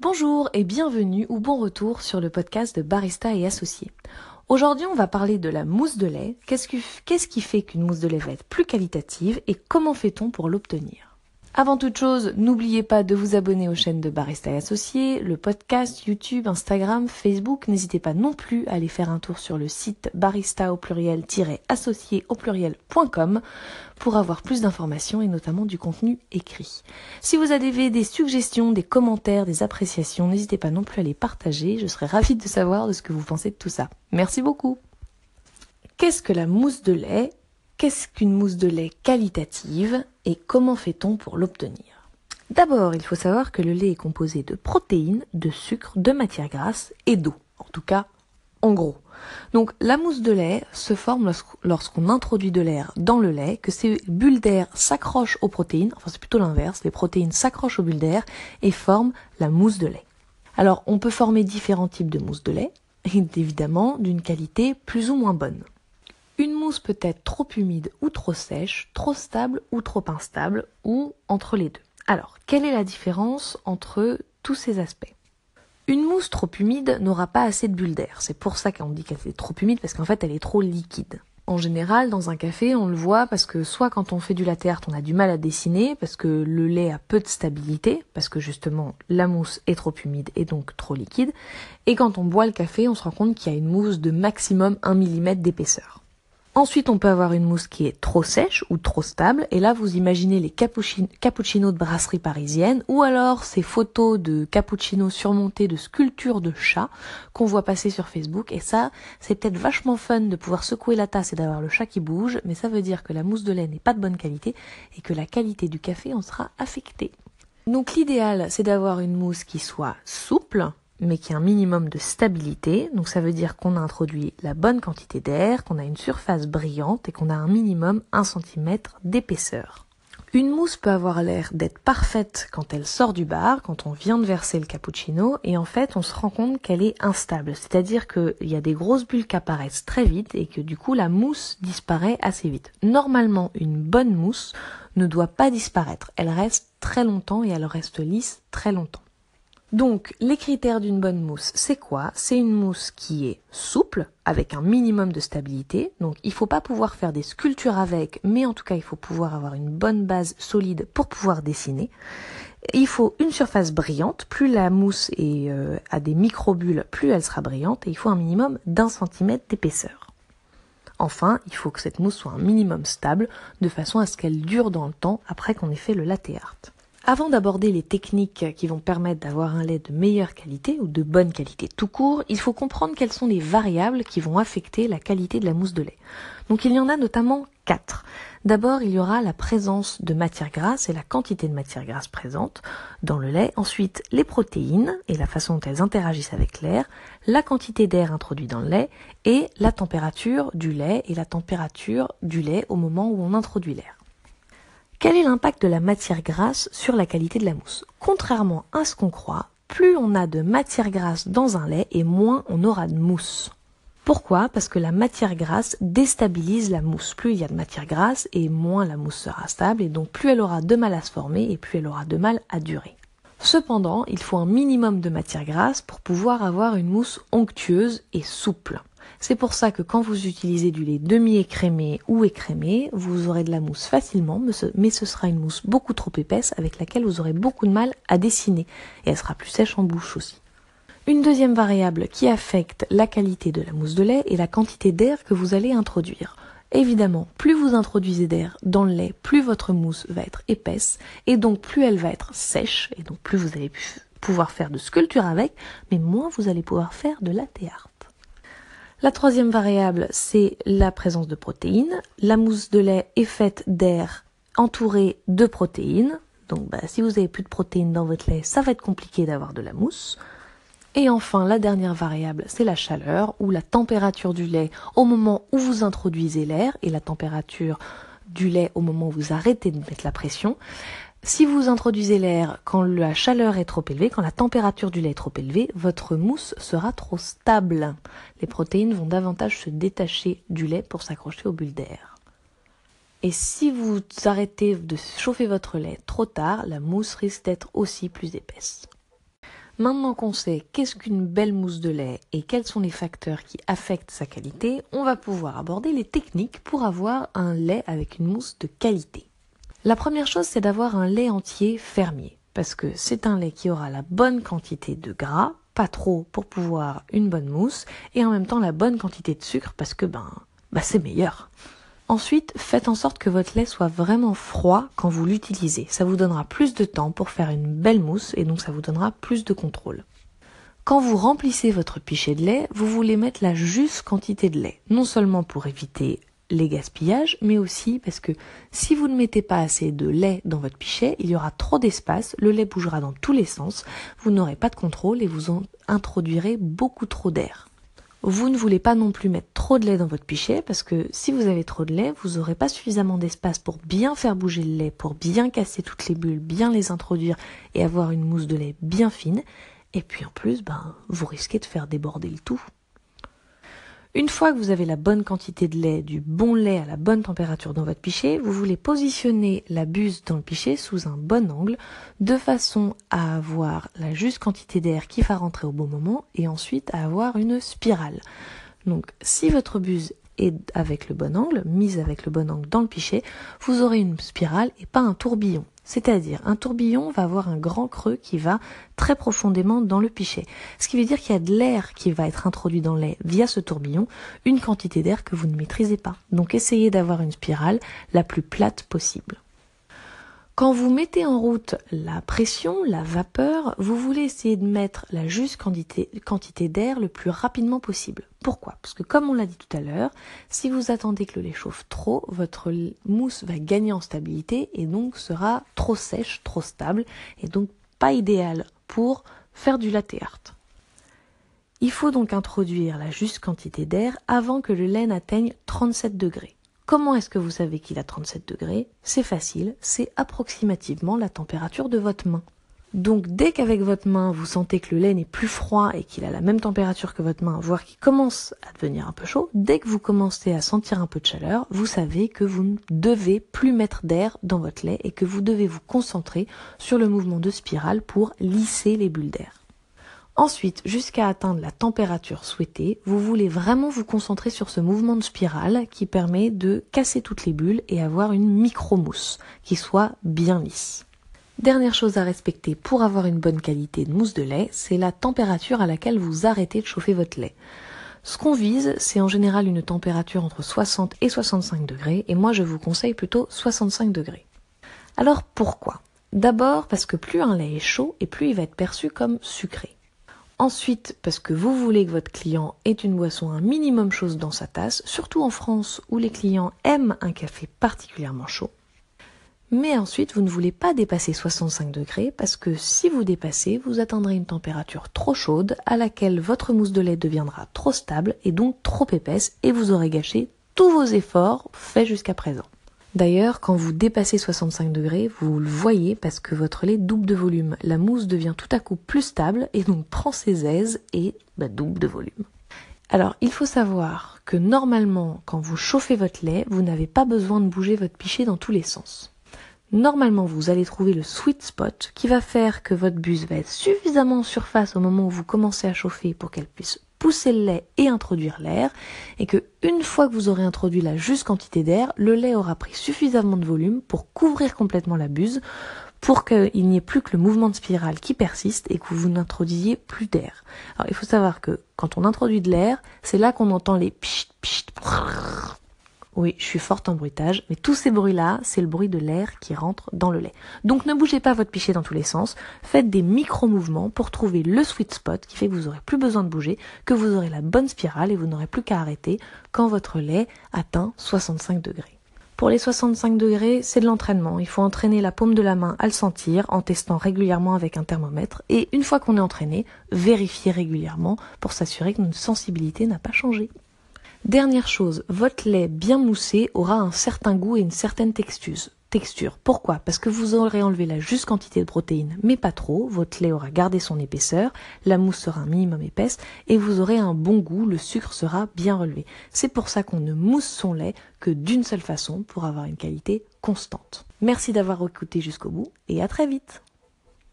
Bonjour et bienvenue ou bon retour sur le podcast de Barista et Associés. Aujourd'hui, on va parler de la mousse de lait. Qu'est-ce qui, fait qu'une mousse de lait va être plus qualitative et comment fait-on pour l'obtenir? Avant toute chose, n'oubliez pas de vous abonner aux chaînes de Barista et Associés, le podcast, YouTube, Instagram, Facebook. N'hésitez pas non plus à aller faire un tour sur le site barista au pluriel-associé au pluriel.com pour avoir plus d'informations et notamment du contenu écrit. Si vous avez des suggestions, des commentaires, des appréciations, n'hésitez pas non plus à les partager. Je serais ravie de savoir de ce que vous pensez de tout ça. Merci beaucoup. Qu'est-ce que la mousse de lait? Qu'est-ce qu'une mousse de lait qualitative? Et comment fait-on pour l'obtenir? D'abord, il faut savoir que le lait est composé de protéines, de sucre, de matière grasse et d'eau. En tout cas, en gros. Donc la mousse de lait se forme lorsqu'on introduit de l'air dans le lait, que ces bulles d'air s'accrochent aux protéines, enfin c'est plutôt l'inverse, les protéines s'accrochent aux bulles d'air et forment la mousse de lait. Alors on peut former différents types de mousse de lait, évidemment d'une qualité plus ou moins bonne. Mousse peut être trop humide ou trop sèche, trop stable ou trop instable, ou entre les deux. Alors, quelle est la différence entre tous ces aspects? Une mousse trop humide n'aura pas assez de bulles d'air. C'est pour ça qu'on dit qu'elle est trop humide, parce qu'en fait elle est trop liquide. En général, dans un café, on le voit parce que soit quand on fait du latte on a du mal à dessiner, parce que le lait a peu de stabilité, parce que justement la mousse est trop humide et donc trop liquide, et quand on boit le café, on se rend compte qu'il y a une mousse de maximum 1 mm d'épaisseur. Ensuite, on peut avoir une mousse qui est trop sèche ou trop stable. Et là, vous imaginez les cappuccinos de brasserie parisienne ou alors ces photos de cappuccinos surmontés de sculptures de chats qu'on voit passer sur Facebook. Et ça, c'est peut-être vachement fun de pouvoir secouer la tasse et d'avoir le chat qui bouge, mais ça veut dire que la mousse de lait n'est pas de bonne qualité et que la qualité du café en sera affectée. Donc l'idéal, c'est d'avoir une mousse qui soit souple, mais qui a un minimum de stabilité. Donc ça veut dire qu'on a introduit la bonne quantité d'air, qu'on a une surface brillante et qu'on a un minimum 1 cm d'épaisseur. Une mousse peut avoir l'air d'être parfaite quand elle sort du bar, quand on vient de verser le cappuccino, et en fait on se rend compte qu'elle est instable. C'est-à-dire qu'il y a des grosses bulles qui apparaissent très vite et que du coup la mousse disparaît assez vite. Normalement une bonne mousse ne doit pas disparaître. Elle reste très longtemps et elle reste lisse très longtemps. Donc, les critères d'une bonne mousse, c'est quoi? C'est une mousse qui est souple, avec un minimum de stabilité. Donc, il ne faut pas pouvoir faire des sculptures avec, mais en tout cas, il faut pouvoir avoir une bonne base solide pour pouvoir dessiner. Il faut une surface brillante. Plus la mousse est, euh, a des microbules, plus elle sera brillante. Et il faut un minimum d'un centimètre d'épaisseur. Enfin, il faut que cette mousse soit un minimum stable, de façon à ce qu'elle dure dans le temps après qu'on ait fait le latte art. Avant d'aborder les techniques qui vont permettre d'avoir un lait de meilleure qualité ou de bonne qualité tout court, il faut comprendre quelles sont les variables qui vont affecter la qualité de la mousse de lait. Donc il y en a notamment quatre. D'abord, il y aura la présence de matière grasse et la quantité de matière grasse présente dans le lait. Ensuite, les protéines et la façon dont elles interagissent avec l'air, la quantité d'air introduit dans le lait et la température du lait et la température du lait au moment où on introduit l'air. Quel est l'impact de la matière grasse sur la qualité de la mousse? Contrairement à ce qu'on croit, plus on a de matière grasse dans un lait et moins on aura de mousse. Pourquoi? Parce que la matière grasse déstabilise la mousse. Plus il y a de matière grasse et moins la mousse sera stable et donc plus elle aura de mal à se former et plus elle aura de mal à durer. Cependant, il faut un minimum de matière grasse pour pouvoir avoir une mousse onctueuse et souple. C'est pour ça que quand vous utilisez du lait demi-écrémé ou écrémé, vous aurez de la mousse facilement, mais ce sera une mousse beaucoup trop épaisse avec laquelle vous aurez beaucoup de mal à dessiner et elle sera plus sèche en bouche aussi. Une deuxième variable qui affecte la qualité de la mousse de lait est la quantité d'air que vous allez introduire. Évidemment, plus vous introduisez d'air dans le lait, plus votre mousse va être épaisse et donc plus elle va être sèche et donc plus vous allez pouvoir faire de sculpture avec, mais moins vous allez pouvoir faire de latte art. La troisième variable, c'est la présence de protéines. La mousse de lait est faite d'air entouré de protéines. Donc bah, si vous avez plus de protéines dans votre lait, ça va être compliqué d'avoir de la mousse. Et enfin, la dernière variable, c'est la chaleur ou la température du lait au moment où vous introduisez l'air et la température du lait au moment où vous arrêtez de mettre la pression. Si vous introduisez l'air quand la chaleur est trop élevée, quand la température du lait est trop élevée, votre mousse sera trop stable. Les protéines vont davantage se détacher du lait pour s'accrocher aux bulles d'air. Et si vous arrêtez de chauffer votre lait trop tard, la mousse risque d'être aussi plus épaisse. Maintenant qu'on sait qu'est-ce qu'une belle mousse de lait et quels sont les facteurs qui affectent sa qualité, on va pouvoir aborder les techniques pour avoir un lait avec une mousse de qualité. La première chose, c'est d'avoir un lait entier fermier, parce que c'est un lait qui aura la bonne quantité de gras, pas trop pour pouvoir une bonne mousse, et en même temps la bonne quantité de sucre, parce que ben, bah c'est meilleur. Ensuite, faites en sorte que votre lait soit vraiment froid quand vous l'utilisez. Ça vous donnera plus de temps pour faire une belle mousse et donc ça vous donnera plus de contrôle. Quand vous remplissez votre pichet de lait, vous voulez mettre la juste quantité de lait. Non seulement pour éviter les gaspillages, mais aussi parce que si vous ne mettez pas assez de lait dans votre pichet, il y aura trop d'espace, le lait bougera dans tous les sens, vous n'aurez pas de contrôle et vous en introduirez beaucoup trop d'air. Vous ne voulez pas non plus mettre trop de lait dans votre pichet parce que si vous avez trop de lait, vous n'aurez pas suffisamment d'espace pour bien faire bouger le lait, pour bien casser toutes les bulles, bien les introduire et avoir une mousse de lait bien fine. Et puis en plus, ben, vous risquez de faire déborder le tout. Une fois que vous avez la bonne quantité de lait, du bon lait à la bonne température dans votre pichet, vous voulez positionner la buse dans le pichet sous un bon angle, de façon à avoir la juste quantité d'air qui va rentrer au bon moment et ensuite à avoir une spirale. Donc si votre buse est avec le bon angle, mise avec le bon angle dans le pichet, vous aurez une spirale et pas un tourbillon. C'est-à-dire, un tourbillon va avoir un grand creux qui va très profondément dans le pichet. Ce qui veut dire qu'il y a de l'air qui va être introduit dans le lait via ce tourbillon, une quantité d'air que vous ne maîtrisez pas. Donc essayez d'avoir une spirale la plus plate possible. Quand vous mettez en route la pression, la vapeur, vous voulez essayer de mettre la juste quantité, d'air le plus rapidement possible. Pourquoi? Parce que comme on l'a dit tout à l'heure, si vous attendez que le lait chauffe trop, votre mousse va gagner en stabilité et donc sera trop sèche, trop stable et donc pas idéal pour faire du latte art. Il faut donc introduire la juste quantité d'air avant que le lait n'atteigne 37 degrés. Comment est-ce que vous savez qu'il a 37 degrés? C'est facile, c'est approximativement la température de votre main. Donc dès qu'avec votre main vous sentez que le lait n'est plus froid et qu'il a la même température que votre main, voire qu'il commence à devenir un peu chaud, dès que vous commencez à sentir un peu de chaleur, vous savez que vous ne devez plus mettre d'air dans votre lait et que vous devez vous concentrer sur le mouvement de spirale pour lisser les bulles d'air. Ensuite, jusqu'à atteindre la température souhaitée, vous voulez vraiment vous concentrer sur ce mouvement de spirale qui permet de casser toutes les bulles et avoir une micro-mousse qui soit bien lisse. Dernière chose à respecter pour avoir une bonne qualité de mousse de lait, c'est la température à laquelle vous arrêtez de chauffer votre lait. Ce qu'on vise, c'est en général une température entre 60 et 65 degrés, et moi je vous conseille plutôt 65 degrés. Alors pourquoi? D'abord parce que plus un lait est chaud et plus il va être perçu comme sucré. Ensuite, parce que vous voulez que votre client ait une boisson un minimum chaude dans sa tasse, surtout en France où les clients aiment un café particulièrement chaud. Mais ensuite, vous ne voulez pas dépasser 65 degrés parce que si vous dépassez, vous atteindrez une température trop chaude à laquelle votre mousse de lait deviendra trop stable et donc trop épaisse et vous aurez gâché tous vos efforts faits jusqu'à présent. D'ailleurs, quand vous dépassez 65 degrés, vous le voyez parce que votre lait double de volume. La mousse devient tout à coup plus stable et donc prend ses aises et bah, double de volume. Alors, il faut savoir que normalement, quand vous chauffez votre lait, vous n'avez pas besoin de bouger votre pichet dans tous les sens. Normalement, vous allez trouver le sweet spot qui va faire que votre buse va être suffisamment en surface au moment où vous commencez à chauffer pour qu'elle puisse pousser le lait et introduire l'air, et que une fois que vous aurez introduit la juste quantité d'air, le lait aura pris suffisamment de volume pour couvrir complètement la buse, pour qu'il n'y ait plus que le mouvement de spirale qui persiste et que vous n'introduisiez plus d'air. Alors il faut savoir que quand on introduit de l'air, c'est là qu'on entend les pchit, pchit, oui, je suis forte en bruitage, mais tous ces bruits-là, c'est le bruit de l'air qui rentre dans le lait. Donc ne bougez pas votre pichet dans tous les sens, faites des micro-mouvements pour trouver le sweet spot qui fait que vous aurez plus besoin de bouger, que vous aurez la bonne spirale et vous n'aurez plus qu'à arrêter quand votre lait atteint 65 degrés. Pour les 65 degrés, c'est de l'entraînement. Il faut entraîner la paume de la main à le sentir en testant régulièrement avec un thermomètre. Et une fois qu'on est entraîné, vérifier régulièrement pour s'assurer que notre sensibilité n'a pas changé. Dernière chose, votre lait bien moussé aura un certain goût et une certaine texture. Texture. Pourquoi? Parce que vous aurez enlevé la juste quantité de protéines, mais pas trop. Votre lait aura gardé son épaisseur, la mousse sera un minimum épaisse et vous aurez un bon goût, le sucre sera bien relevé. C'est pour ça qu'on ne mousse son lait que d'une seule façon pour avoir une qualité constante. Merci d'avoir écouté jusqu'au bout et à très vite